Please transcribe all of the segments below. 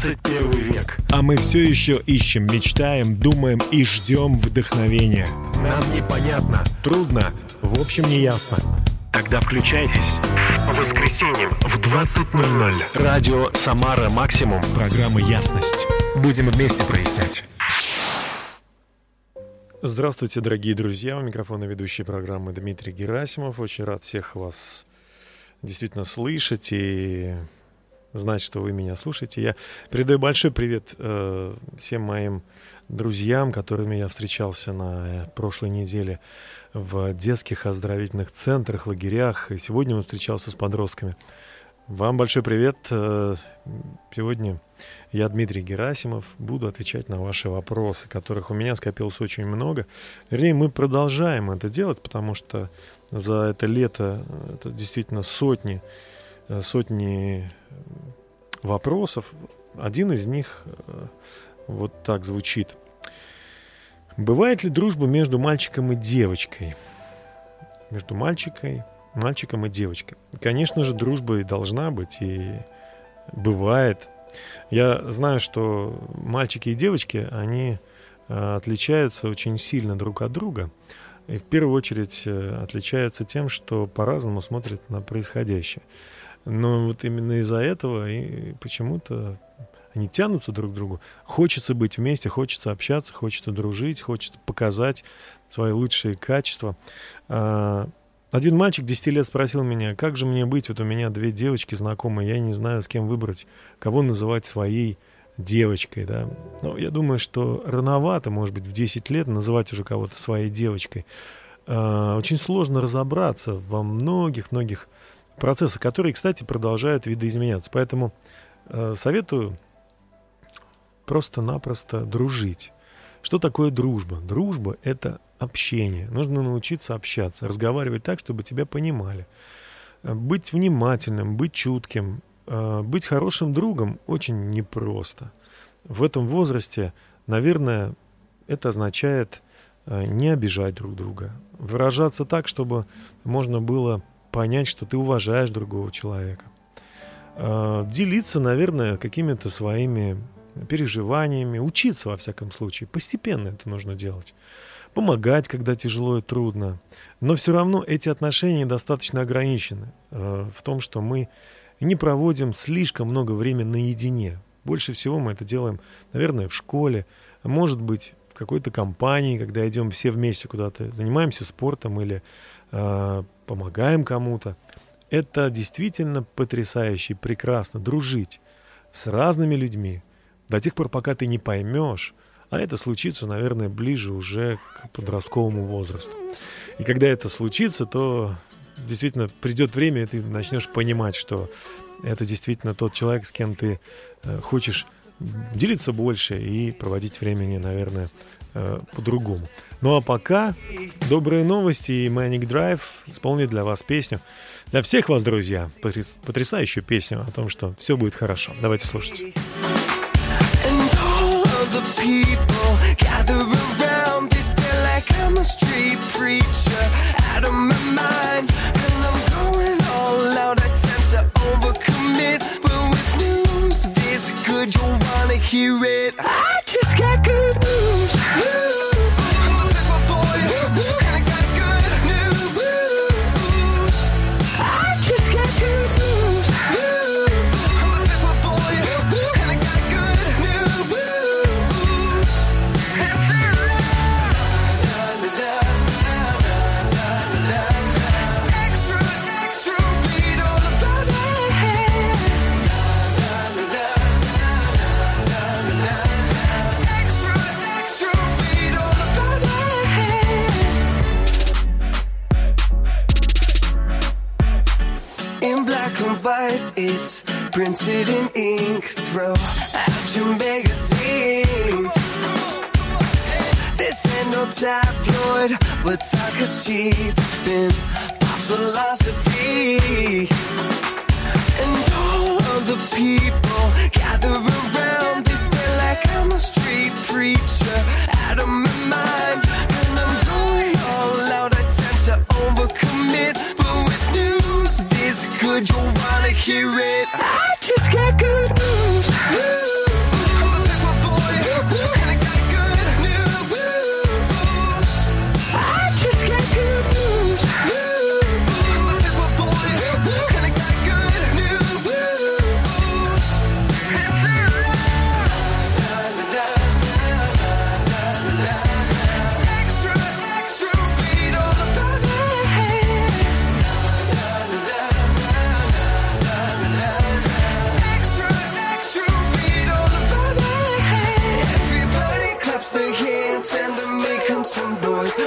21 век. А мы все еще ищем, мечтаем, думаем и ждем вдохновения. Нам непонятно. Трудно, в общем, не ясно. Тогда включайтесь. По воскресеньям В 20.00 радио «Самара Максимум». программа «Ясность». Будем вместе прояснять. Здравствуйте, дорогие друзья. У микрофона ведущий программы Дмитрий Герасимов. Очень рад всех вас действительно слышать и знать, что вы меня слушаете. Я передаю большой привет э, всем моим друзьям, которыми я встречался на э, прошлой неделе в детских оздоровительных центрах, лагерях. И сегодня он встречался с подростками. Вам большой привет. Э, Сегодня я, Дмитрий Герасимов, буду отвечать на ваши вопросы, которых у меня скопилось очень много. Вернее, мы продолжаем это делать, потому что за это лето э, это действительно сотни, сотни вопросов. Один из них э, вот так звучит. Бывает ли дружба между мальчиком и девочкой? Между мальчикой, мальчиком и девочкой. Конечно же, дружба и должна быть, и бывает. Я знаю, что мальчики и девочки, они э, отличаются очень сильно друг от друга. И в первую очередь э, отличаются тем, что по-разному смотрят на происходящее. Но вот именно из-за этого и почему-то они тянутся друг к другу. Хочется быть вместе, хочется общаться, хочется дружить, хочется показать свои лучшие качества. А, Один мальчик 10 лет спросил меня, как же мне быть, вот у меня две девочки знакомые, я не знаю, с кем выбрать, кого называть своей девочкой, да. Но я думаю, что рановато, может быть, в 10 лет называть уже кого-то своей девочкой. А, Очень сложно разобраться во многих-многих процессах, которые, кстати, продолжают видоизменяться. Поэтому э, советую просто-напросто дружить. Что такое дружба? Дружба – это общение. Нужно научиться общаться, разговаривать так, чтобы тебя понимали. Э, Быть внимательным, быть чутким, э, быть хорошим другом очень непросто. В этом возрасте, наверное, это означает э, не обижать друг друга, выражаться так, чтобы можно было понять, что ты уважаешь другого человека. Э, Делиться, наверное, какими-то своими переживаниями, учиться во всяком случае. Постепенно это нужно делать. Помогать, когда тяжело и трудно. Но все равно эти отношения достаточно ограничены э, в том, что мы не проводим слишком много времени наедине. Больше всего мы это делаем, наверное, в школе, может быть, в какой-то компании, когда идем все вместе куда-то, занимаемся спортом или э, помогаем кому-то. Это действительно потрясающе, прекрасно. Дружить с разными людьми до тех пор, пока ты не поймешь, а это случится, наверное, ближе уже к подростковому возрасту. И когда это случится, то действительно придет время, и ты начнешь понимать, что это действительно тот человек, с кем ты э, хочешь делиться больше и проводить времени, наверное, э, по-другому. Ну а пока добрые новости и Manic Drive исполнит для вас песню. Для всех вас, друзья, потряс- потрясающую песню о том, что все будет хорошо. Давайте слушать.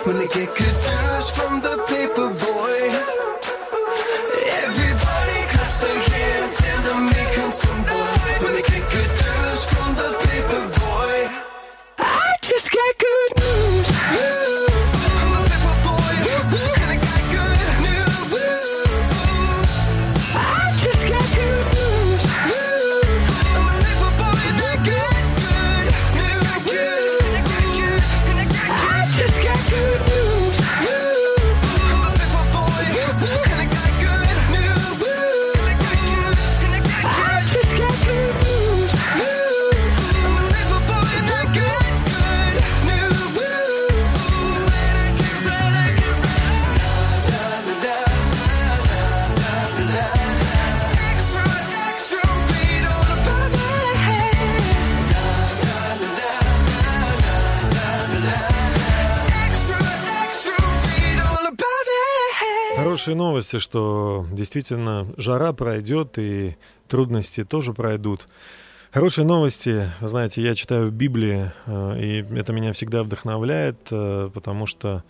when they get good news from the Новости, что действительно жара пройдет и трудности тоже пройдут. Хорошие новости, знаете, я читаю в Библии, э, и это меня всегда вдохновляет, э, потому что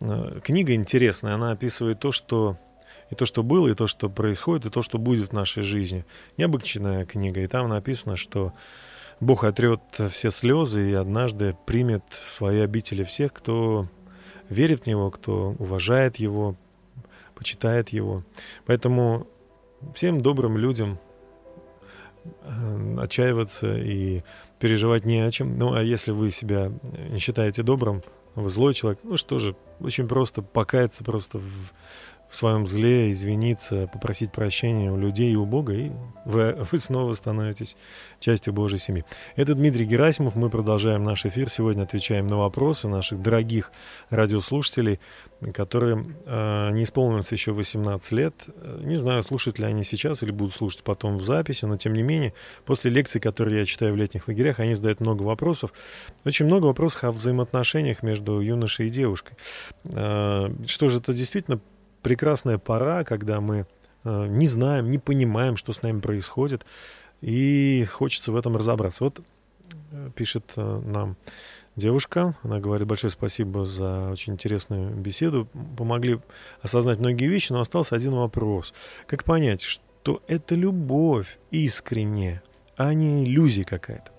э, книга интересная, она описывает то, что и то, что было, и то, что происходит, и то, что будет в нашей жизни. Необычная книга, и там написано, что Бог отрет все слезы и однажды примет в свои обители всех, кто верит в Него, кто уважает Его, почитает Его. Поэтому всем добрым людям э, отчаиваться и переживать не о чем. Ну, а если вы себя не считаете добрым, вы злой человек, ну что же, очень просто покаяться просто в, в своем зле, извиниться, попросить прощения у людей и у Бога, и вы, вы снова становитесь частью Божьей семьи. Это Дмитрий Герасимов. Мы продолжаем наш эфир. Сегодня отвечаем на вопросы наших дорогих радиослушателей, которым э, не исполнилось еще 18 лет. Не знаю, слушают ли они сейчас или будут слушать потом в записи, но тем не менее, после лекций, которые я читаю в летних лагерях, они задают много вопросов. Очень много вопросов о взаимоотношениях между юношей и девушкой. Э, Что же, это действительно прекрасная пора, когда мы э, не знаем, не понимаем, что с нами происходит, и хочется в этом разобраться. Вот э, пишет э, нам девушка, она говорит большое спасибо за очень интересную беседу, помогли осознать многие вещи, но остался один вопрос. Как понять, что это любовь искренняя, а не иллюзия какая-то?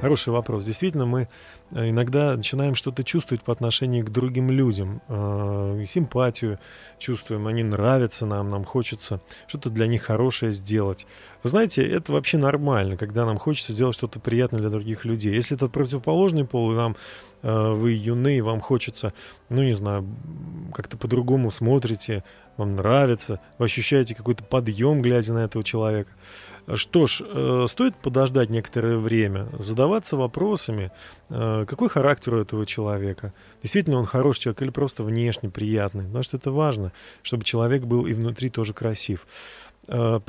Хороший вопрос. Действительно, мы иногда начинаем что-то чувствовать по отношению к другим людям. Э, Симпатию чувствуем, они нравятся нам, нам хочется что-то для них хорошее сделать. Вы знаете, это вообще нормально, когда нам хочется сделать что-то приятное для других людей. Если это противоположный пол, и нам э, вы юны, и вам хочется, ну не знаю, как-то по-другому смотрите, вам нравится, вы ощущаете какой-то подъем, глядя на этого человека. Что ж, э, стоит подождать некоторое время, задаваться вопросами, э, какой характер у этого человека. Действительно он хороший человек или просто внешне приятный. Потому что это важно, чтобы человек был и внутри тоже красив. Э,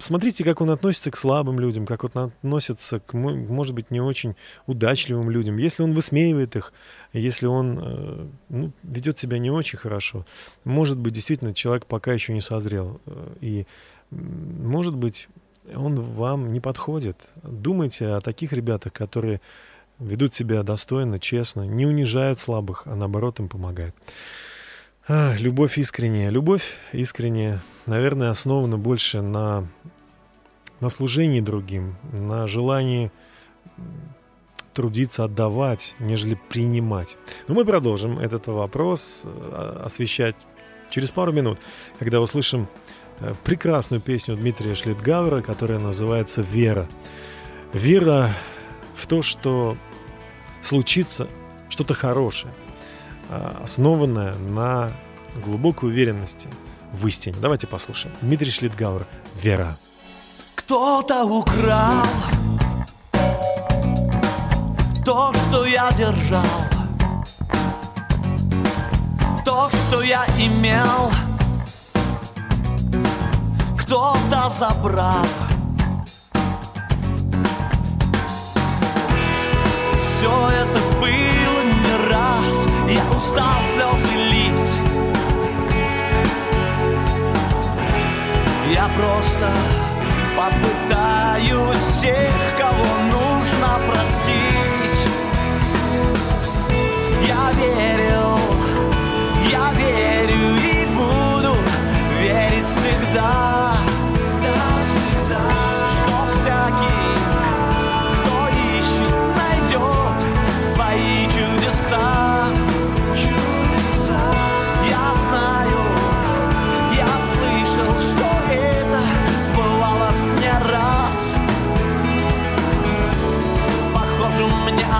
смотрите, как он относится к слабым людям, как он относится к, мо- может быть, не очень удачливым людям. Если он высмеивает их, если он ну, ведет себя не очень хорошо, может быть, действительно, человек пока еще не созрел. И, может быть, он вам не подходит. Думайте о таких ребятах, которые ведут себя достойно, честно, не унижают слабых, а наоборот им помогают. А, любовь искренняя. Любовь искренняя, наверное, основана больше на, на служении другим, на желании трудиться, отдавать, нежели принимать. Но мы продолжим этот вопрос э, освещать через пару минут, когда услышим прекрасную песню Дмитрия Шлитгауэра, которая называется «Вера». Вера в то, что случится что-то хорошее, а, основанное на глубокой уверенности в истине. Давайте послушаем. Дмитрий Шлитгауэр «Вера». Кто-то украл то, что я держал, то, что я имел кто-то забрал. Все это было не раз, я устал слезы лить. Я просто попытаюсь всех, кого нужно простить. Я верил, я верю и буду верить всегда.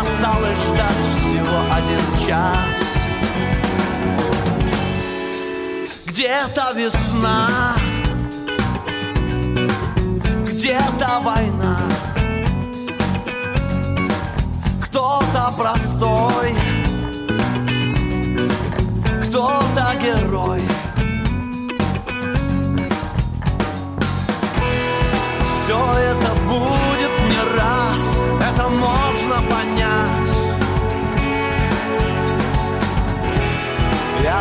Осталось ждать всего один час. Где-то весна Где-то война. Кто-то простой Кто-то герой. Все это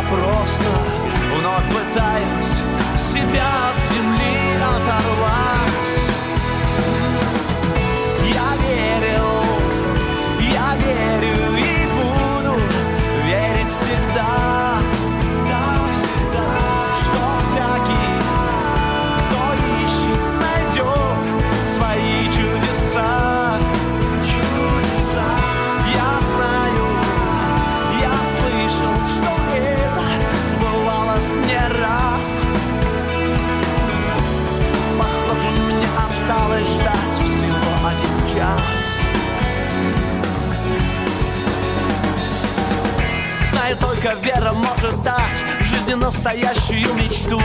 Просто вновь пытаюсь только вера может дать в жизни настоящую мечту.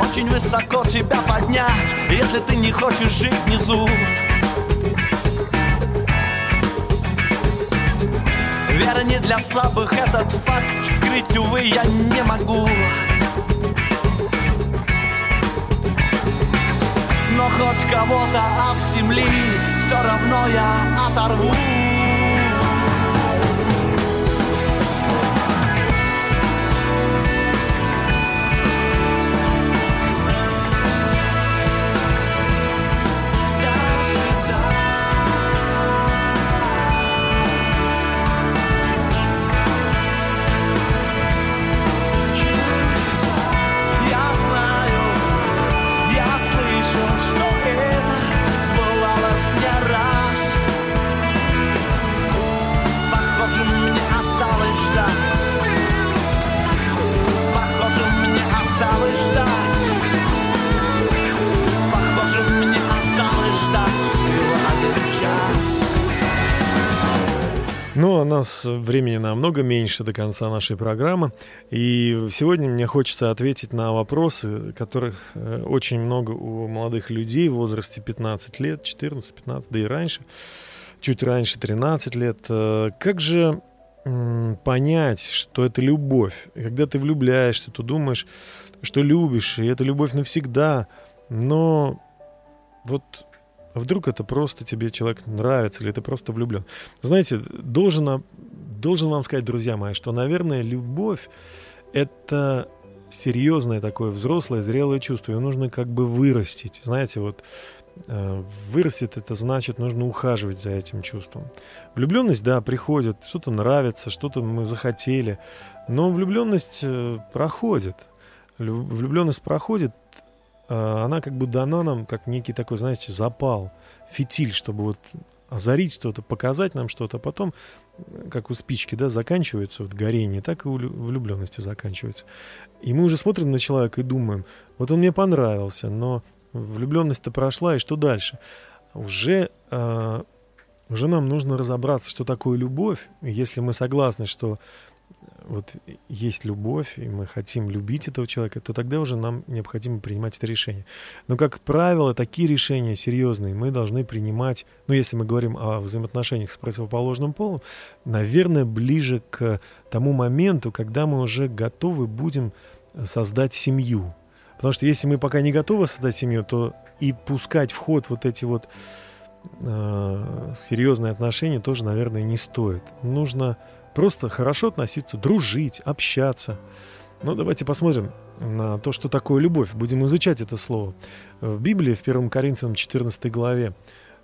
Очень высоко тебя поднять, если ты не хочешь жить внизу. Вера не для слабых, этот факт скрыть, увы, я не могу. Но хоть кого-то от земли все равно я оторву. Времени намного меньше до конца нашей программы. И сегодня мне хочется ответить на вопросы, которых э, очень много у молодых людей в возрасте 15 лет, 14-15, да и раньше, чуть раньше, 13 лет. Э, Как же понять, что это любовь? Когда ты влюбляешься, то думаешь, что любишь, и это любовь навсегда. Но вот вдруг это просто тебе человек нравится, или ты просто влюблен. Знаете, должен, должен вам сказать, друзья мои, что, наверное, любовь — это серьезное такое взрослое, зрелое чувство. Его нужно как бы вырастить. Знаете, вот э, вырастет это значит, нужно ухаживать за этим чувством. Влюбленность, да, приходит, что-то нравится, что-то мы захотели, но влюбленность э, проходит. Лю- Влюбленность проходит, а, она как бы дана нам как некий такой, знаете, запал, фитиль, чтобы вот озарить что-то, показать нам что-то, а потом, э, как у спички, да, заканчивается вот горение, так и у лю- влюбленности заканчивается. И мы уже смотрим на человека и думаем, вот он мне понравился, но влюбленность-то прошла, и что дальше? Уже, а, уже нам нужно разобраться, что такое любовь. Если мы согласны, что вот есть любовь, и мы хотим любить этого человека, то тогда уже нам необходимо принимать это решение. Но, как правило, такие решения серьезные мы должны принимать, ну, если мы говорим о взаимоотношениях с противоположным полом, наверное, ближе к тому моменту, когда мы уже готовы будем создать семью. Потому что если мы пока не готовы создать семью, то и пускать в ход вот эти вот э, серьезные отношения тоже, наверное, не стоит. Нужно просто хорошо относиться, дружить, общаться. Ну, давайте посмотрим на то, что такое любовь. Будем изучать это слово. В Библии, в 1 Коринфянам 14 главе,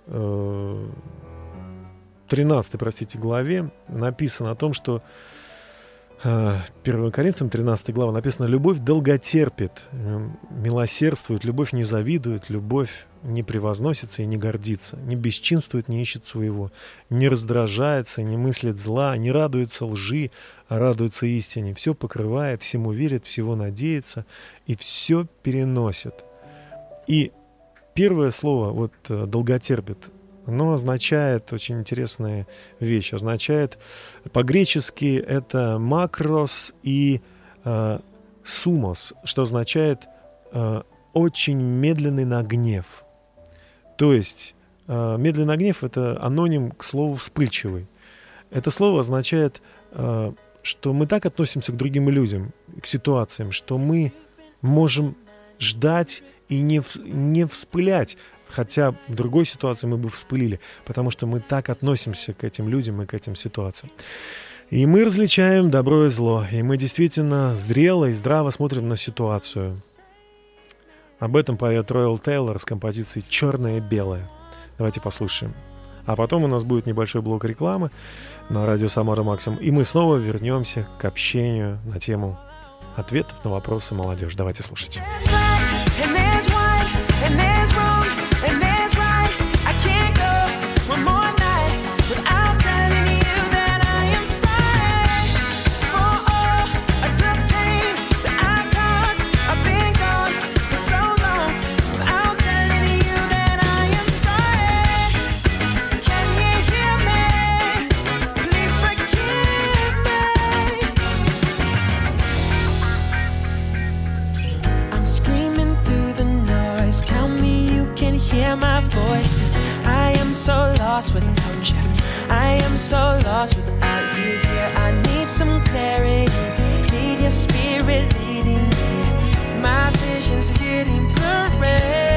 э, 13, простите, главе написано о том, что э, 1 Коринфянам 13 глава написано «Любовь долготерпит, э, милосердствует, любовь не завидует, любовь не превозносится и не гордится, не бесчинствует, не ищет своего, не раздражается, не мыслит зла, не радуется лжи, а радуется истине, все покрывает, всему верит, всего надеется и все переносит». И первое слово, вот э, долготерпит, оно означает очень интересная вещь. Означает по-гречески это макрос и э, сумос, что означает э, очень медленный на гнев. То есть э, медленный гнев это аноним к слову вспыльчивый. Это слово означает, э, что мы так относимся к другим людям, к ситуациям, что мы можем ждать и не, не вспылять, хотя в другой ситуации мы бы вспылили, потому что мы так относимся к этим людям и к этим ситуациям. И мы различаем добро и зло, и мы действительно зрело и здраво смотрим на ситуацию. Об этом поет Ройл Тейлор с композицией «Черное и белое». Давайте послушаем. А потом у нас будет небольшой блок рекламы на радио Самара Максимум, и мы снова вернемся к общению на тему ответов на вопросы молодежи. Давайте слушать. So lost without you here. I need some clarity. Need your spirit leading me. My vision's getting blurry.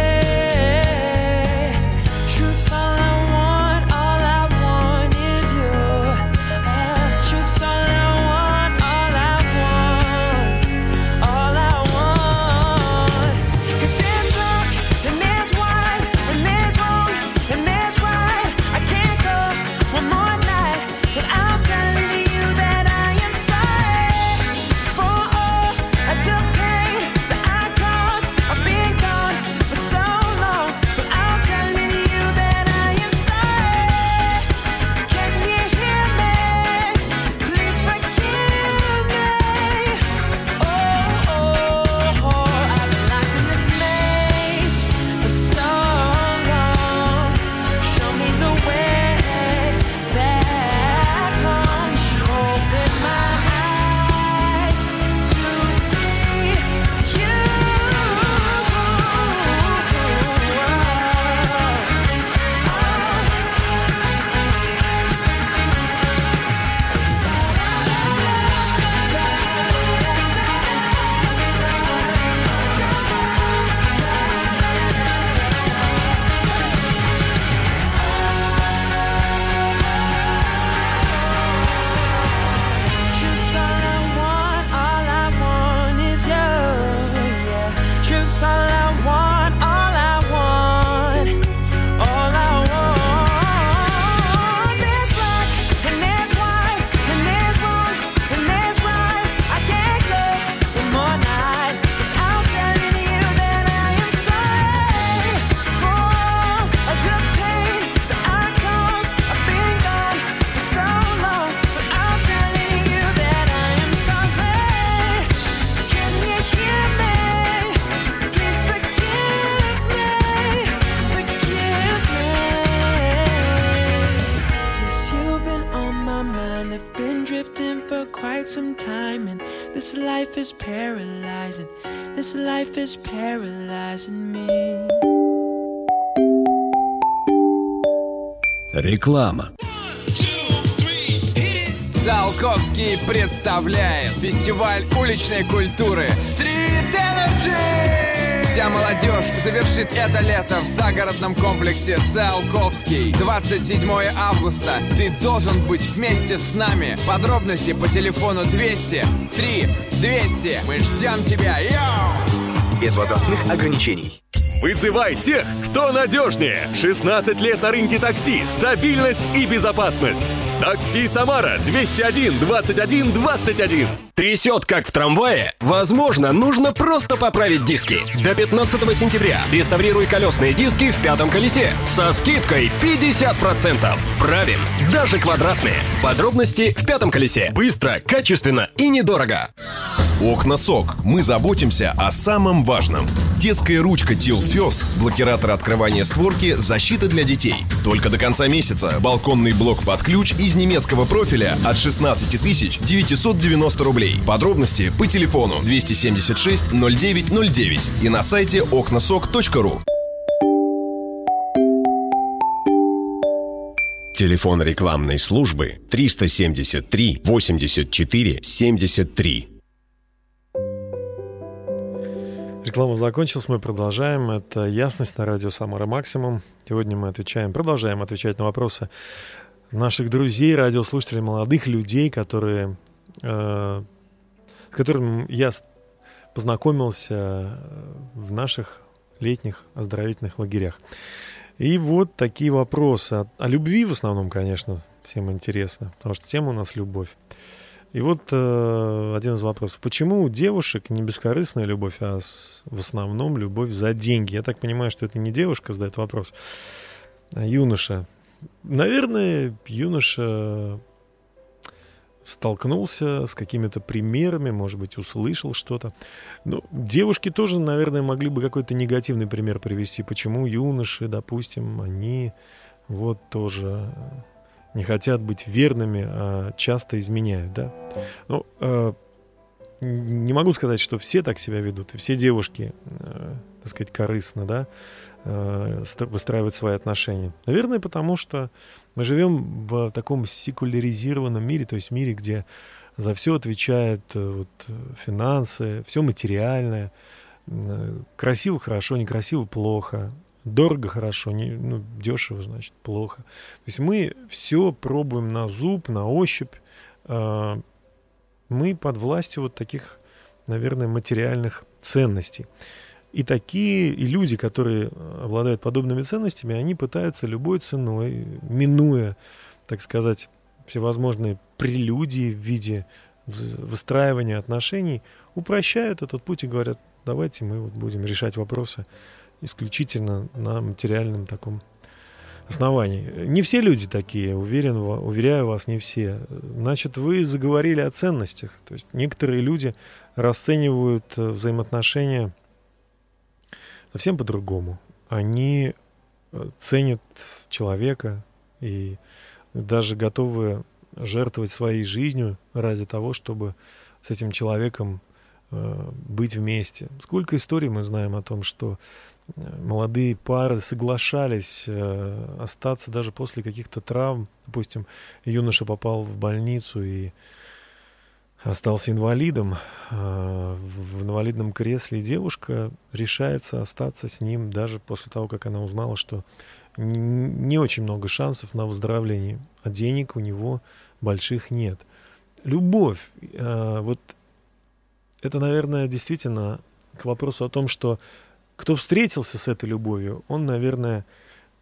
Реклама. Циолковский представляет фестиваль уличной культуры Street Energy! Вся молодежь завершит это лето в загородном комплексе Циолковский. 27 августа. Ты должен быть вместе с нами. Подробности по телефону 200 3 200. Мы ждем тебя. Йоу! Без возрастных ограничений. Вызывай тех, кто надежнее. 16 лет на рынке такси, стабильность и безопасность. Такси Самара 201 21 21. Трясет, как в трамвае? Возможно, нужно просто поправить диски. До 15 сентября реставрируй колесные диски в пятом колесе со скидкой 50%. Правим, даже квадратные. Подробности в пятом колесе. Быстро, качественно и недорого. Окна СОК. Мы заботимся о самом важном. Детская ручка Tilt First. Блокиратор открывания створки, защита для детей. Только до конца месяца. Балконный блок под ключ из немецкого профиля от 16 990 рублей. Подробности по телефону 276 0909 и на сайте окнасок.ру. Телефон рекламной службы 373 84 73. Реклама закончилась, мы продолжаем. Это «Ясность» на радио «Самара Максимум». Сегодня мы отвечаем, продолжаем отвечать на вопросы наших друзей, радиослушателей, молодых людей, которые, э, с которыми я познакомился в наших летних оздоровительных лагерях. И вот такие вопросы. О, о любви в основном, конечно, всем интересно, потому что тема у нас любовь. И вот э, один из вопросов. Почему у девушек не бескорыстная любовь, а с, в основном любовь за деньги? Я так понимаю, что это не девушка задает вопрос, а юноша. Наверное, юноша столкнулся с какими-то примерами, может быть, услышал что-то. Ну, девушки тоже, наверное, могли бы какой-то негативный пример привести. Почему юноши, допустим, они вот тоже не хотят быть верными, а часто изменяют, да? Ну, э, не могу сказать, что все так себя ведут, и все девушки, э, так сказать, корыстно, да, э, выстраивают свои отношения. Наверное, потому что мы живем в таком секуляризированном мире, то есть мире, где за все отвечают э, вот, финансы, все материальное. Э, красиво хорошо, некрасиво плохо. Дорого хорошо, не, ну, дешево, значит, плохо. То есть мы все пробуем на зуб, на ощупь. Э, мы под властью вот таких, наверное, материальных ценностей. И такие, и люди, которые обладают подобными ценностями, они пытаются любой ценой, минуя, так сказать, всевозможные прелюдии в виде выстраивания отношений, упрощают этот путь и говорят, давайте мы вот будем решать вопросы исключительно на материальном таком основании. Не все люди такие, уверен, уверяю вас, не все. Значит, вы заговорили о ценностях. То есть некоторые люди расценивают э, взаимоотношения совсем по-другому. Они э, ценят человека и даже готовы жертвовать своей жизнью ради того, чтобы с этим человеком э, быть вместе. Сколько историй мы знаем о том, что молодые пары соглашались остаться даже после каких-то травм. Допустим, юноша попал в больницу и остался инвалидом а, в инвалидном кресле, девушка решается остаться с ним даже после того, как она узнала, что не очень много шансов на выздоровление, а денег у него больших нет. Любовь, а, вот это, наверное, действительно к вопросу о том, что кто встретился с этой любовью, он, наверное,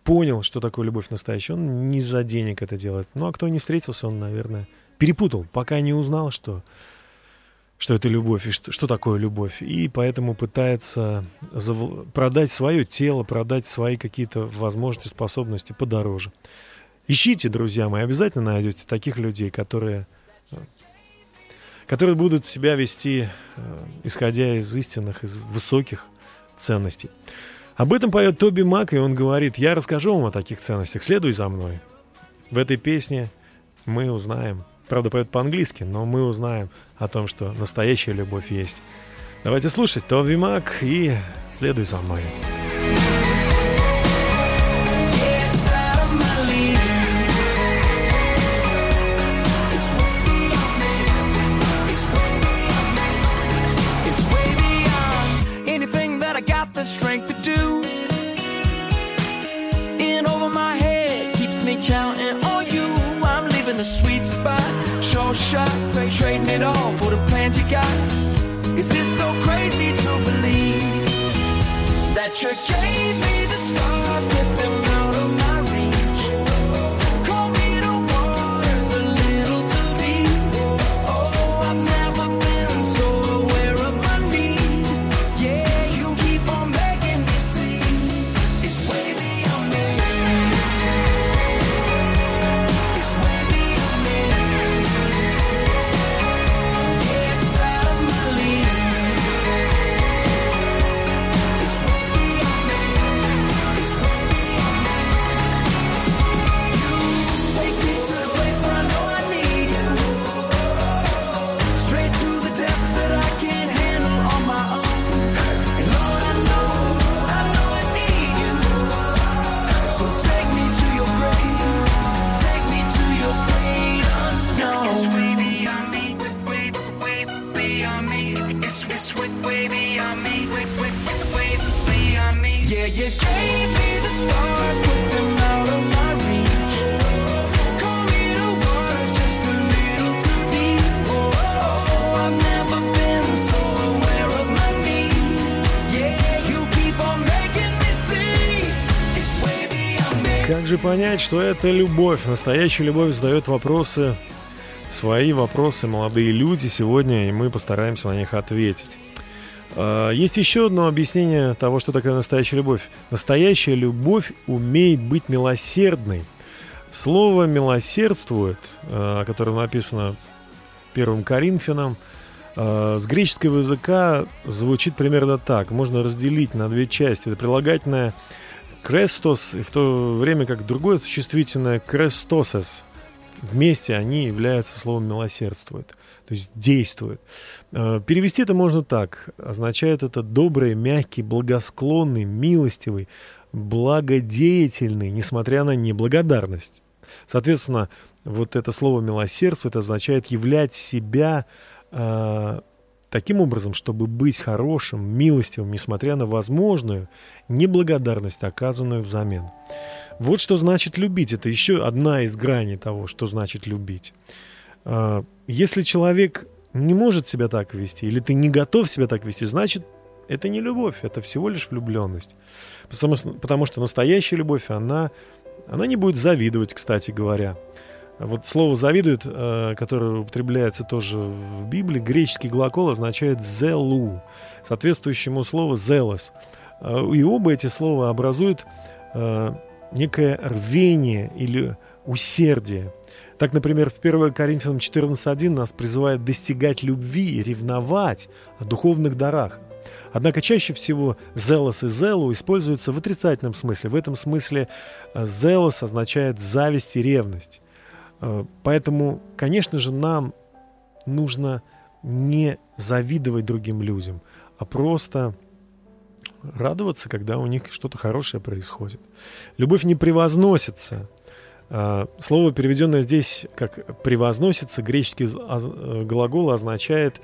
понял, что такое любовь настоящая. Он не за денег это делает. Ну, а кто не встретился, он, наверное, перепутал, пока не узнал, что, что это любовь и что, что такое любовь. И поэтому пытается зав... продать свое тело, продать свои какие-то возможности, способности подороже. Ищите, друзья мои, обязательно найдете таких людей, которые, которые будут себя вести, э, исходя из истинных, из высоких ценностей. Об этом поет Тоби Мак, и он говорит, я расскажу вам о таких ценностях, следуй за мной. В этой песне мы узнаем, Правда, поет по-английски, но мы узнаем о том, что настоящая любовь есть. Давайте слушать Тоби Мак и следуй за мной. Shot, trading it all for the plans you got. Is this so crazy to believe that you gave me the stars, понять, что это любовь? Настоящая любовь задает вопросы, свои вопросы молодые люди сегодня, и мы постараемся на них ответить. А, Есть еще одно объяснение того, что такое настоящая любовь. Настоящая любовь умеет быть милосердной. Слово «милосердствует», а, о котором написано первым Коринфянам, а, с греческого языка звучит примерно так. Можно разделить на две части. Это прилагательное «крестос», и в то время как другое существительное «крестосес». Вместе они являются словом «милосердствует», то есть «действует». Э, Перевести это можно так. Означает это добрый, мягкий, благосклонный, милостивый, благодеятельный, несмотря на неблагодарность. Соответственно, вот это слово «милосердство» означает являть себя э, таким образом, чтобы быть хорошим, милостивым, несмотря на возможную неблагодарность, оказанную взамен. Вот что значит любить. Это еще одна из граней того, что значит любить. А, Если человек не может себя так вести, или ты не готов себя так вести, значит, это не любовь, это всего лишь влюбленность. Потому, потому что настоящая любовь, она, она не будет завидовать, кстати говоря. Вот слово «завидует», э, которое употребляется тоже в Библии, греческий глагол означает «зелу», соответствующему слову «зелос». Э, И оба эти слова образуют э, некое рвение или усердие. Так, например, в 1 Коринфянам 14.1 нас призывает достигать любви и ревновать о духовных дарах. Однако чаще всего «зелос» и «зелу» используются в отрицательном смысле. В этом смысле «зелос» означает зависть и ревность. Э, Поэтому, конечно же, нам нужно не завидовать другим людям, а просто радоваться, когда у них что-то хорошее происходит. Любовь не превозносится. А, Слово, переведенное здесь как «превозносится», греческий э, глагол означает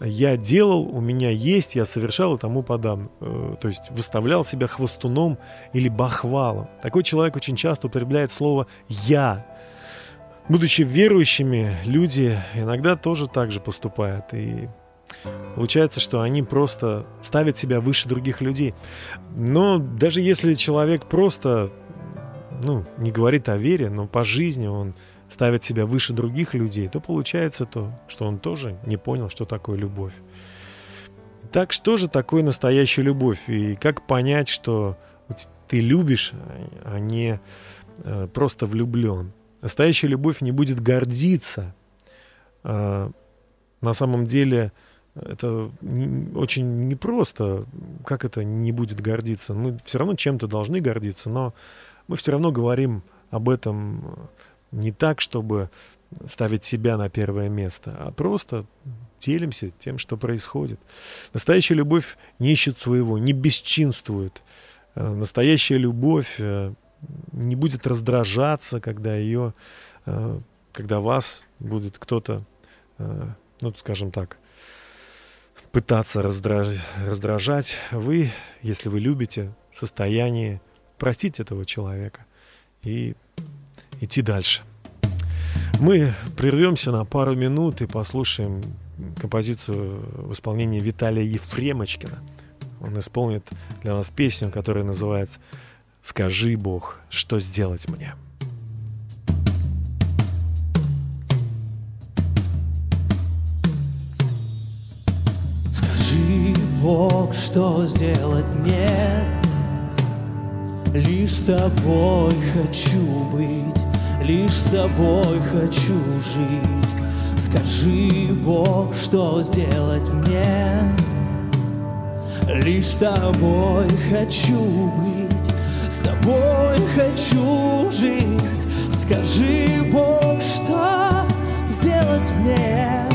«я делал, у меня есть, я совершал и тому подобное». Э, То есть выставлял себя хвостуном или бахвалом. Такой человек очень часто употребляет слово «я», Будучи верующими, люди иногда тоже так же поступают. И получается, что они просто ставят себя выше других людей. Но даже если человек просто ну, не говорит о вере, но по жизни он ставит себя выше других людей, то получается то, что он тоже не понял, что такое любовь. Так что же такое настоящая любовь? И как понять, что ты любишь, а не э, просто влюблен? Настоящая любовь не будет гордиться. А, на самом деле это очень непросто. Как это не будет гордиться? Мы все равно чем-то должны гордиться, но мы все равно говорим об этом не так, чтобы ставить себя на первое место, а просто делимся тем, что происходит. Настоящая любовь не ищет своего, не бесчинствует. Э, Настоящая любовь э, не будет раздражаться, когда ее, э, когда вас будет кто-то, э, ну, скажем так, пытаться раздраж- раздражать. Вы, если вы любите, в состоянии простить этого человека и идти дальше. Мы прервемся на пару минут и послушаем композицию в исполнении Виталия Ефремочкина. Он исполнит для нас песню, которая называется «Скажи, Бог, что сделать мне?» Скажи, Бог, что сделать мне? Лишь с тобой хочу быть, лишь с тобой хочу жить. Скажи, Бог, что сделать мне? Лишь с тобой хочу быть, с тобой хочу жить. Скажи, Бог, что сделать мне?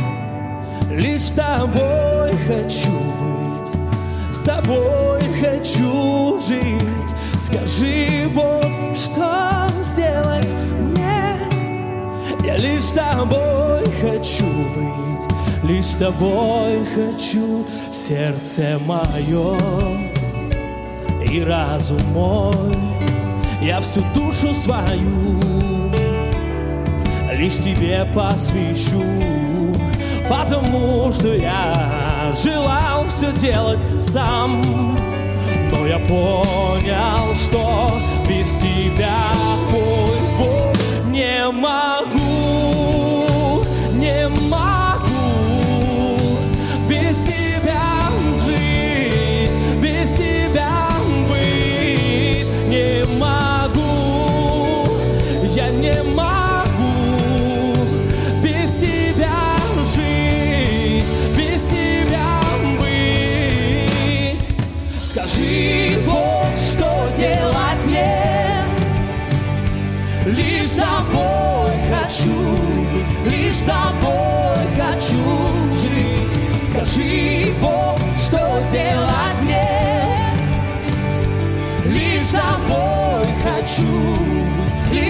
Лишь с тобой хочу быть, с тобой хочу жить. Скажи, Бог, что сделать мне? Я лишь с тобой хочу быть, лишь с тобой хочу сердце мое и разум мой, я всю душу свою лишь тебе посвящу, потому что я желал все делать сам, но я понял, что без тебя мой путь не могу.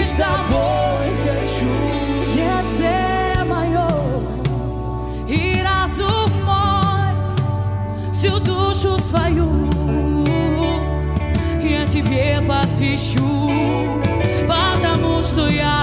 с тобой хочу. Сердце мое и разум мой, всю душу свою я тебе посвящу, потому что я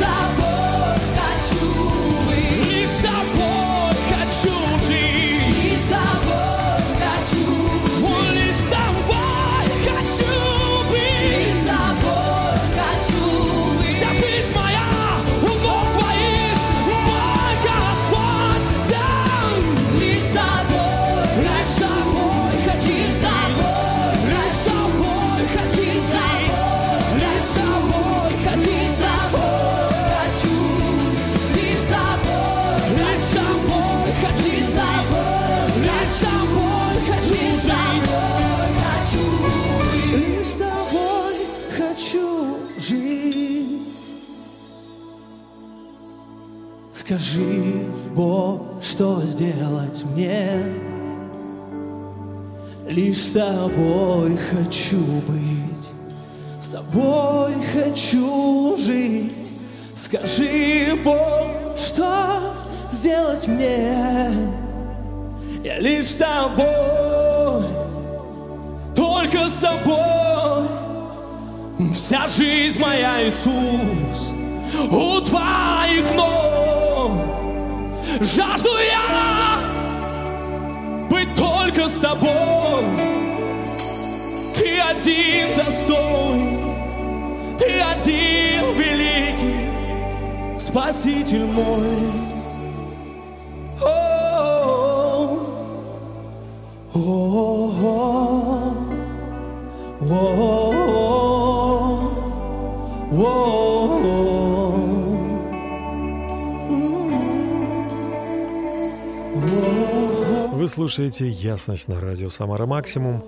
stop. Скажи, Бог, что сделать мне? Лишь с тобой хочу быть, с тобой хочу жить. Скажи, Бог, что сделать мне? Я лишь с тобой, только с тобой. Вся жизнь моя, Иисус, у твоих ног. Жажду я быть только с тобой. Ты один достоин, ты один великий, Спаситель мой. Whoa. Вы слушаете «Ясность» на радио «Самара Максимум».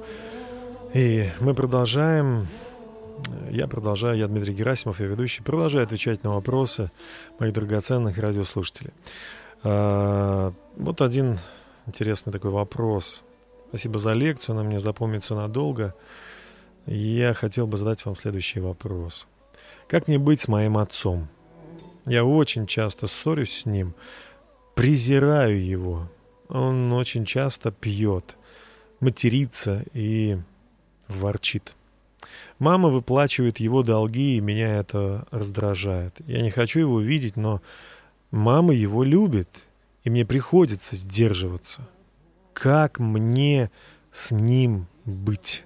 И мы продолжаем. Я продолжаю, я Дмитрий Герасимов, я ведущий. Продолжаю отвечать на вопросы моих драгоценных радиослушателей. А, Вот один интересный такой вопрос. Спасибо за лекцию, она мне запомнится надолго. Я хотел бы задать вам следующий вопрос. Как мне быть с моим отцом? Я очень часто ссорюсь с ним, презираю его. Он очень часто пьет, матерится и ворчит. Мама выплачивает его долги, и меня это раздражает. Я не хочу его видеть, но мама его любит, и мне приходится сдерживаться. Как мне с ним быть?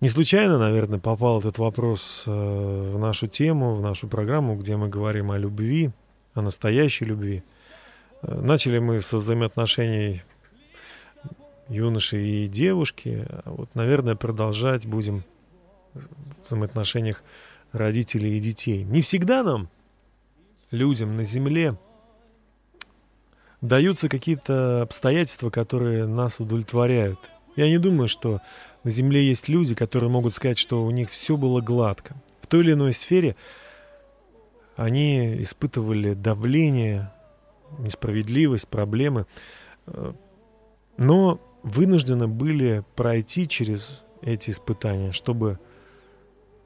Не случайно, наверное, попал этот вопрос э, в нашу тему, в нашу программу, где мы говорим о любви, о настоящей любви. Начали мы со взаимоотношений юноши и девушки, а вот, наверное, продолжать будем в взаимоотношениях родителей и детей. Не всегда нам, людям на земле, даются какие-то обстоятельства, которые нас удовлетворяют. Я не думаю, что на земле есть люди, которые могут сказать, что у них все было гладко. В той или иной сфере они испытывали давление, несправедливость, проблемы, э, но вынуждены были пройти через эти испытания, чтобы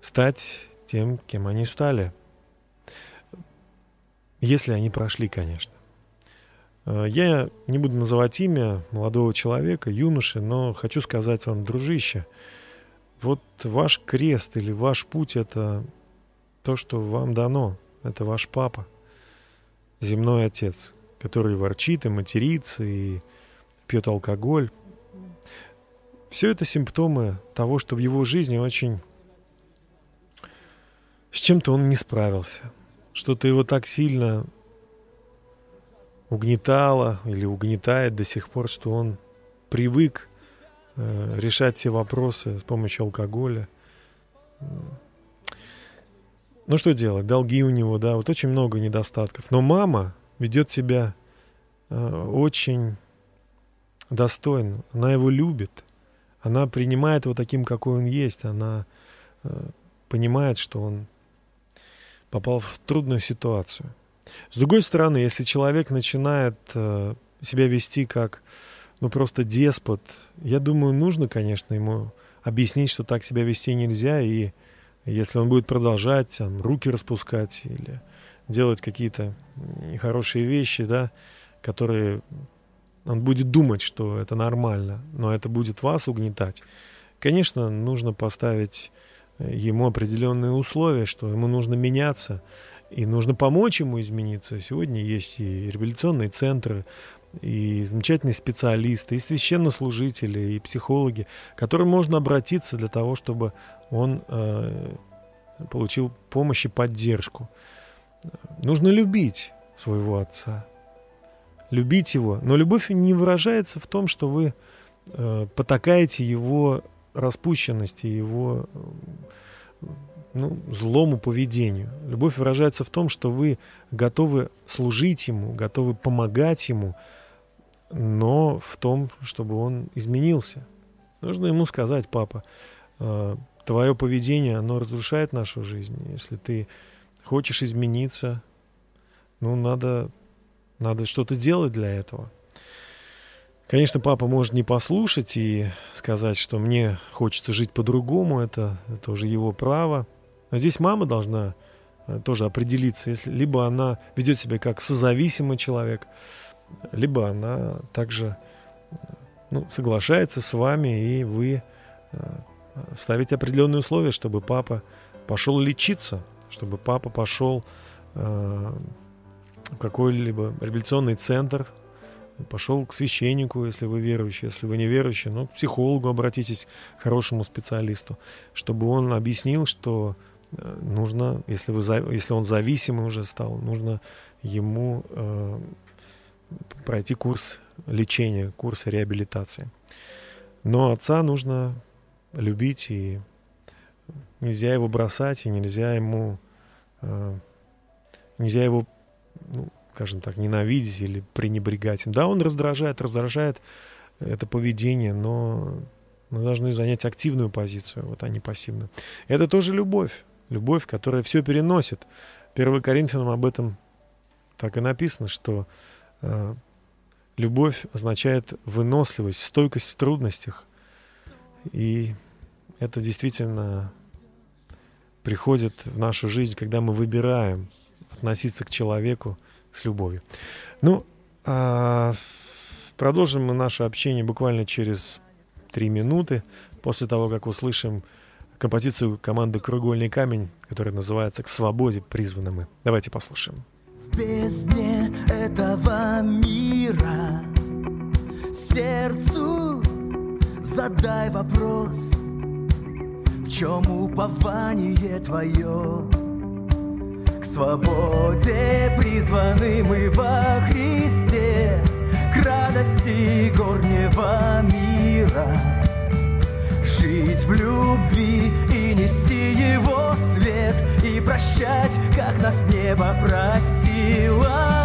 стать тем, кем они стали. Если они прошли, конечно. Э, Я не буду называть имя молодого человека, юноши, но хочу сказать вам, дружище, вот ваш крест или ваш путь — это то, что вам дано. Это ваш папа, земной отец, который ворчит и матерится, и пьет алкоголь. Все это симптомы того, что в его жизни очень... С чем-то он не справился. Что-то его так сильно угнетало или угнетает до сих пор, что он привык э, решать все вопросы с помощью алкоголя. Ну что делать? Долги у него, да, вот очень много недостатков. Но мама ведет себя э, очень достойно. Она его любит. Она принимает его таким, какой он есть. Она э, понимает, что он попал в трудную ситуацию. С другой стороны, если человек начинает э, себя вести как ну просто деспот, я думаю, нужно, конечно, ему объяснить, что так себя вести нельзя, и если он будет продолжать там, руки распускать или делать какие-то нехорошие вещи, да, которые он будет думать, что это нормально, но это будет вас угнетать. Конечно, нужно поставить ему определенные условия, что ему нужно меняться, и нужно помочь ему измениться. Сегодня есть и революционные центры, и замечательные специалисты, и священнослужители, и психологи, к которым можно обратиться для того, чтобы он э, получил помощь и поддержку. Нужно любить своего отца, любить его, но любовь не выражается в том, что вы э, потакаете его распущенности, его э, ну, злому поведению. Любовь выражается в том, что вы готовы служить ему, готовы помогать ему, но в том, чтобы он изменился. Нужно ему сказать, папа, э, твое поведение, оно разрушает нашу жизнь. Если ты хочешь измениться, ну, надо, надо что-то делать для этого. Конечно, папа может не послушать и сказать, что мне хочется жить по-другому, это, это уже его право. Но здесь мама должна э, тоже определиться, если либо она ведет себя как созависимый человек, либо она также ну, соглашается с вами, и вы э, ставите определенные условия, чтобы папа пошел лечиться, чтобы папа пошел э, в какой-либо революционный центр, пошел к священнику, если вы верующий, если вы не верующий, ну, к психологу обратитесь, к хорошему специалисту, чтобы он объяснил, что э, нужно, если, вы, если он зависимый уже стал, нужно ему пройти курс лечения, курс реабилитации. Но отца нужно любить, и нельзя его бросать, и нельзя ему, э, нельзя его, ну, скажем так, ненавидеть или пренебрегать. Да, он раздражает, раздражает это поведение, но мы должны занять активную позицию, вот, а не пассивную. Это тоже любовь. Любовь, которая все переносит. 1 Коринфянам об этом так и написано, что любовь означает выносливость, стойкость в трудностях. И это действительно приходит в нашу жизнь, когда мы выбираем относиться к человеку с любовью. Ну, а продолжим мы наше общение буквально через три минуты после того, как услышим композицию команды «Кругольный камень», которая называется «К свободе призваны мы». Давайте послушаем. Бездне этого мира Сердцу задай вопрос В чем упование твое? К свободе призваны мы во Христе К радости горнего мира Жить в любви и нести его свет И прощать, как нас небо простило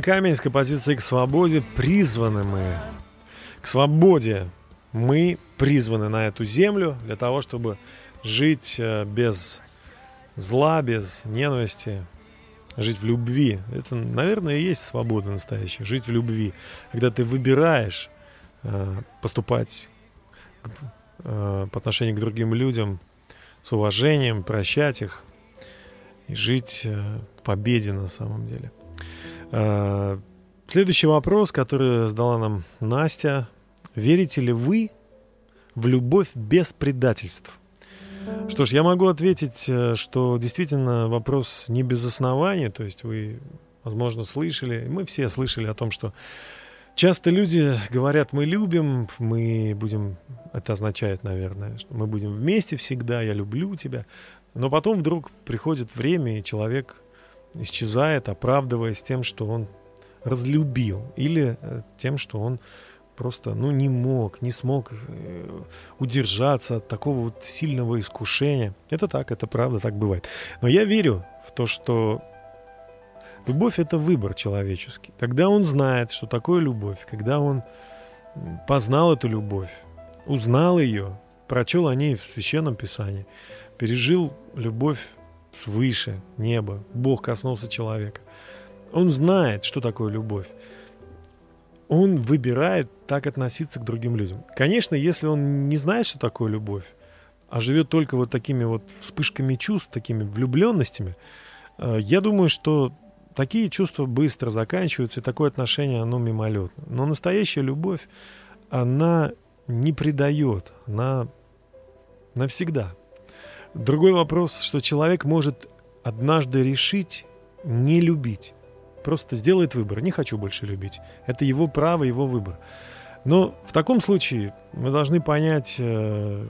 Краеугольный камень с композицией «К свободе» призваны мы. К свободе мы призваны на эту землю для того, чтобы жить э, без зла, без ненависти, жить в любви. Это, наверное, и есть свобода настоящая. Жить в любви. Когда ты выбираешь э, поступать к- э, по отношению к другим людям с уважением, прощать их и жить э, в победе на самом деле. Э, Следующий вопрос, который задала нам Настя. Верите ли вы в любовь без предательств? Что ж, я могу ответить, э, что действительно вопрос не без основания. То есть вы, возможно, слышали, мы все слышали о том, что Часто люди говорят, мы любим, мы будем, это означает, наверное, что мы будем вместе всегда, я люблю тебя. Но потом вдруг приходит время, и человек исчезает, оправдываясь тем, что он разлюбил, или э, тем, что он просто ну, не мог, не смог э, удержаться от такого вот сильного искушения. Это так, это правда, так бывает. Но я верю в то, что любовь — это выбор человеческий. Когда он знает, что такое любовь, когда он познал эту любовь, узнал ее, прочел о ней в Священном Писании, пережил любовь свыше, неба, Бог коснулся человека. Он знает, что такое любовь. Он выбирает так относиться к другим людям. Конечно, если он не знает, что такое любовь, а живет только вот такими вот вспышками чувств, такими влюбленностями, э, я думаю, что такие чувства быстро заканчиваются, и такое отношение, оно мимолетно. Но настоящая любовь, она не предает, она навсегда. Другой вопрос, что человек может однажды решить не любить. Просто сделает выбор. Не хочу больше любить. Это его право, его выбор. Но в таком случае мы должны понять, э,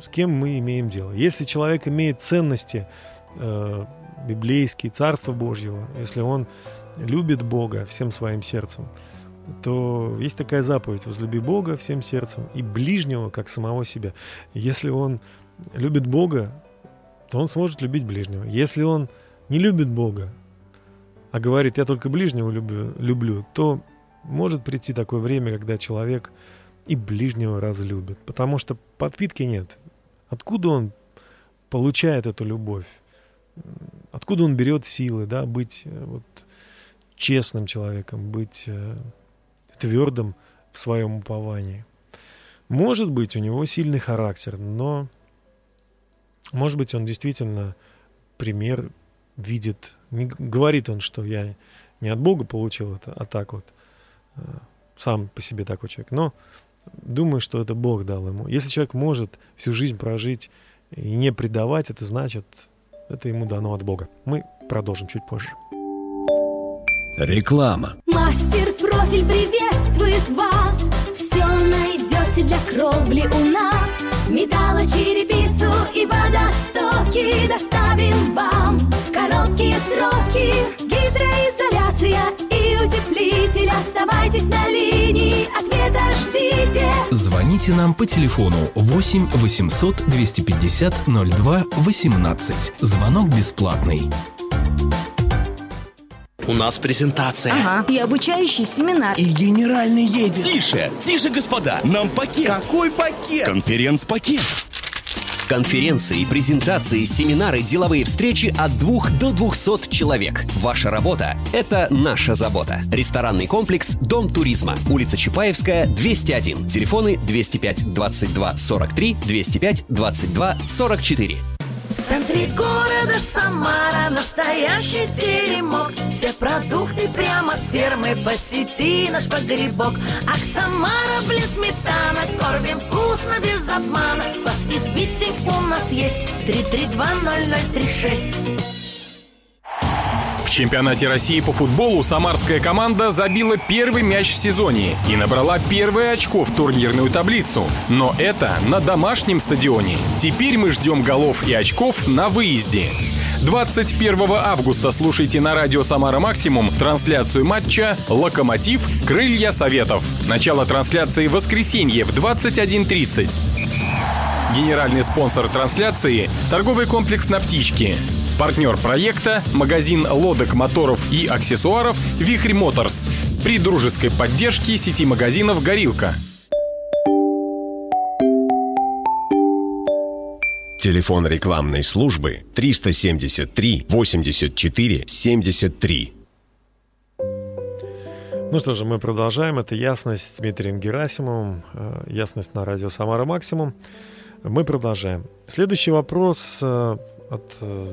с кем мы имеем дело. Если человек имеет ценности э, библейские, Царства Божьего, если он любит Бога всем своим сердцем, то есть такая заповедь «возлюби Бога всем сердцем и ближнего, как самого себя». Если он любит Бога, то он сможет любить ближнего. Если он не любит Бога, а говорит «я только ближнего люблю», люблю то может прийти такое время, когда человек и ближнего разлюбит, потому что подпитки нет. Откуда он получает эту любовь? Откуда он берет силы, да, быть э, вот честным человеком, быть э, твердым в своем уповании? Может быть, у него сильный характер, но может быть, он действительно пример видит, не говорит он, что я не от Бога получил это, а так вот э, сам по себе такой человек. Но думаю, что это Бог дал ему. Если человек может всю жизнь прожить и не предавать, это значит, это ему дано от Бога. Мы продолжим чуть позже. Реклама. Мастер профиль приветствует вас. Все найдете для кровли у нас. Металлочерепицу и водостоки доставим вам в короткие сроки. Гидроизоляция и утеплитель. Оставайтесь на линии, ответа ждите. Звоните нам по телефону 8 800 250 02 18. Звонок бесплатный. У нас презентация. Ага, и обучающий семинар. И генеральный едет. Тише, тише, господа. Нам пакет. Какой пакет? Конференц-пакет. Конференции, презентации, семинары, деловые встречи от 2 до 200 человек. Ваша работа – это наша забота. Ресторанный комплекс «Дом туризма». Улица Чапаевская, 201. Телефоны 205 22 43 205 22 44. В центре города Самара настоящий теремок. Все продукты прямо с фермы Посети наш погребок. Ах, Самара, блин, сметана Кормим вкусно, без обмана. Вас избитик у нас есть 332-0036 В чемпионате России по футболу самарская команда забила первый мяч в сезоне и набрала первое очко в турнирную таблицу. Но это на домашнем стадионе. Теперь мы ждем голов и очков на выезде. 21 августа слушайте на радио «Самара Максимум» трансляцию матча «Локомотив. Крылья Советов». Начало трансляции в воскресенье в 21.30. Генеральный спонсор трансляции – торговый комплекс «На птичке». Партнер проекта – магазин лодок, моторов и аксессуаров «Вихрь Моторс». При дружеской поддержке сети магазинов «Горилка». Телефон рекламной службы 373 84 73. Ну что же, мы продолжаем. Это «Ясность» с Дмитрием Герасимовым. э, «Ясность» на радио «Самара Максимум». Мы продолжаем. Следующий вопрос э, от э,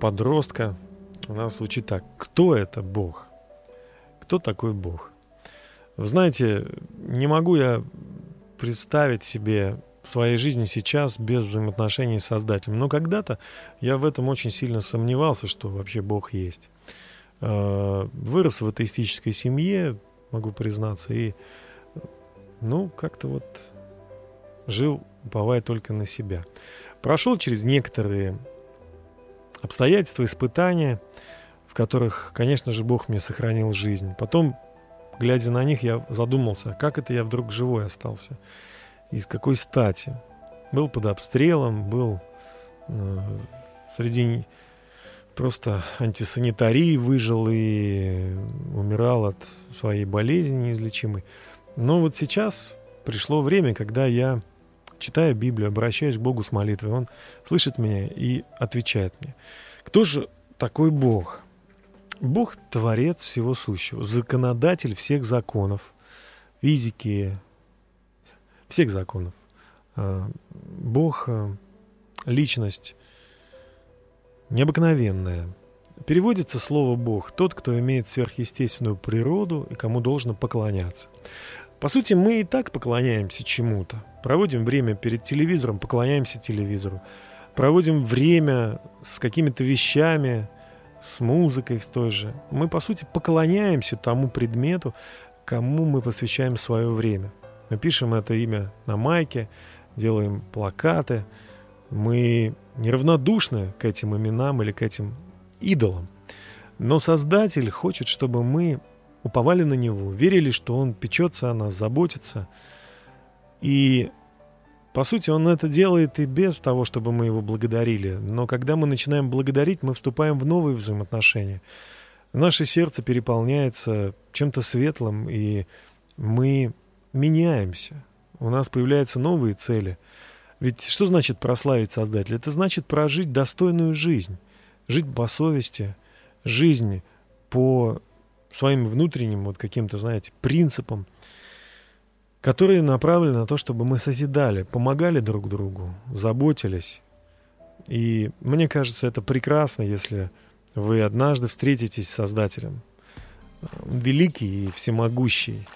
подростка у нас звучит так. Кто это Бог? Кто такой Бог? Вы знаете, не могу я представить себе своей жизни сейчас без взаимоотношений с Создателем. Но когда-то я в этом очень сильно сомневался, что вообще Бог есть. Э, Вырос в атеистической семье, могу признаться, и, ну, как-то вот жил, уповая только на себя. Прошел через некоторые обстоятельства, испытания, в которых, конечно же, Бог мне сохранил жизнь. Потом, глядя на них, я задумался, как это я вдруг живой остался, и с какой стати. Был под обстрелом, был э, среди просто антисанитарии выжил и умирал от своей болезни неизлечимой. Но вот сейчас пришло время, когда я читаю Библию, обращаюсь к Богу с молитвой, Он слышит меня и отвечает мне. Кто же такой Бог? Бог – творец всего сущего, законодатель всех законов, физики, всех законов. А, Бог а, – личность необыкновенная. Переводится слово «бог» – тот, кто имеет сверхъестественную природу и кому должно поклоняться. По сути, мы и так поклоняемся чему-то. Проводим время перед телевизором, поклоняемся телевизору. Проводим время с какими-то вещами, с музыкой в той же. Мы, по сути, поклоняемся тому предмету, кому мы посвящаем свое время. Мы пишем это имя на майке, делаем плакаты. Мы неравнодушны к этим именам или к этим идолам. Но Создатель хочет, чтобы мы уповали на Него, верили, что Он печется о нас, заботится. И, по сути, Он это делает и без того, чтобы мы Его благодарили. Но когда мы начинаем благодарить, мы вступаем в новые взаимоотношения. Наше сердце переполняется чем-то светлым, и мы меняемся. У нас появляются новые цели. Ведь что значит прославить Создателя? Это значит прожить достойную жизнь, жить по совести, жизнь по своим внутренним вот каким-то, знаете, принципам, которые направлены на то, чтобы мы созидали, помогали друг другу, заботились. И мне кажется, это прекрасно, если вы однажды встретитесь с Создателем. Он великий и всемогущий.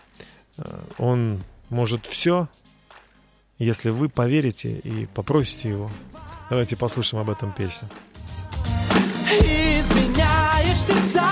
Он может все, если вы поверите и попросите его. Давайте послушаем об этом песню. Изменяешь сердца,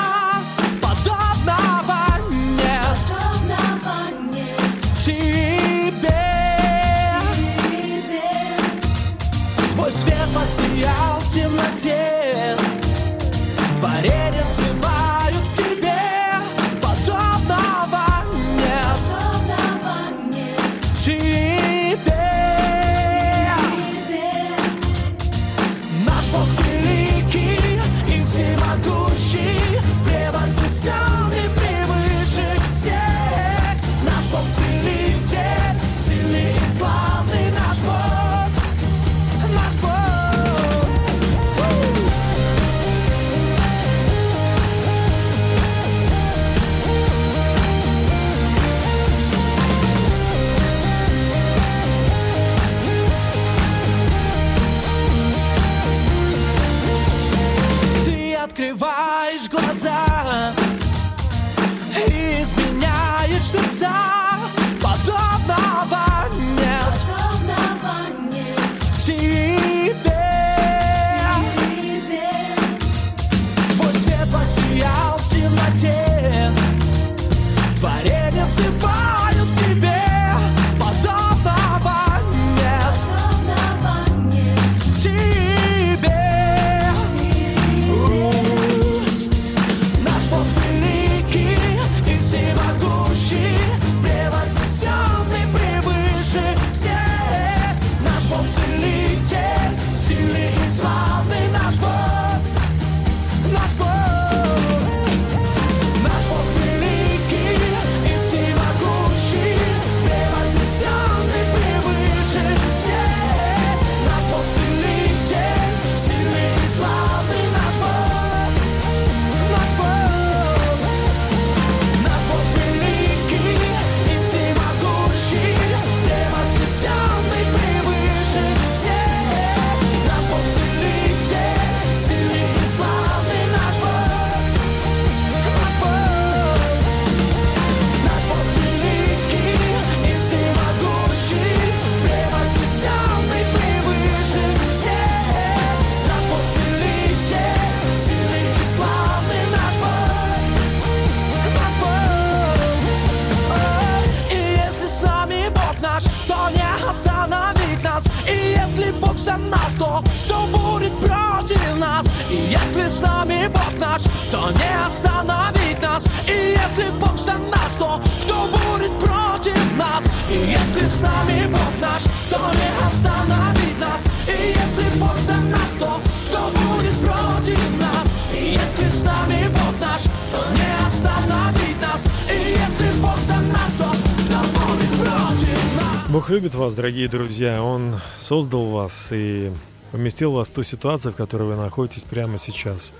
то не остановить нас. И если Бог за нас, то кто будет против нас? И если с нами Бог наш, то не остановить нас. И если Бог за нас, то кто будет против нас? И если с нами Бог наш, то не остановить нас. И если Бог за нас, то кто будет против нас? Бог любит вас, дорогие друзья. Он создал вас и поместил вас в ту ситуацию, в которой вы находитесь прямо сейчас.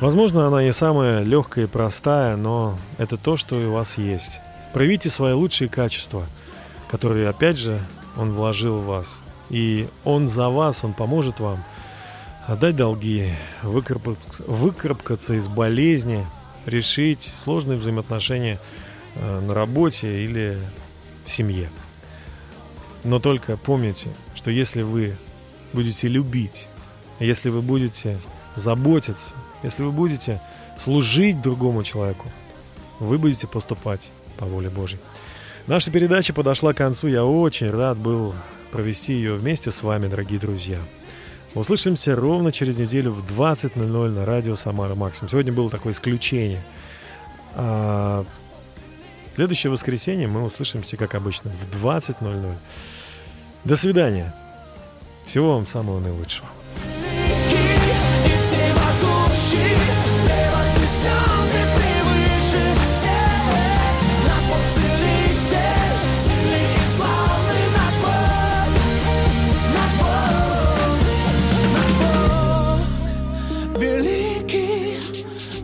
Возможно, она не самая легкая и простая, но это то, что у вас есть. Проявите свои лучшие качества, которые, опять же, Он вложил в вас. И Он за вас, Он поможет вам отдать долги, выкарабкаться, выкарабкаться из болезни, решить сложные взаимоотношения э, на работе или в семье. Но только помните, что если вы будете любить, если вы будете заботиться, если вы будете служить другому человеку, вы будете поступать по воле Божьей. Наша передача подошла к концу. Я очень рад был провести ее вместе с вами, дорогие друзья. Услышимся ровно через неделю в 20.00 на радио Самара Максим. Сегодня было такое исключение. А следующее воскресенье мы услышимся, как обычно, в 20.00. До свидания. Всего вам самого наилучшего.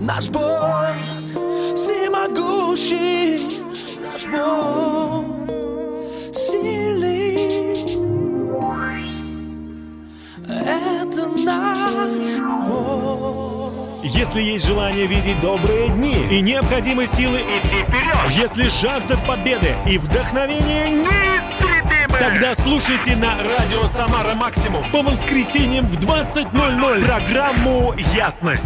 Наш Бог, всемогущий наш Бог, сильный. Это наш Бог. Если есть желание видеть добрые дни и необходимы силы идти вперед, если жажда победы и вдохновение неистребимы, тогда слушайте на радио Самара Максимум по воскресеньям в 20.00 программу «Ясность».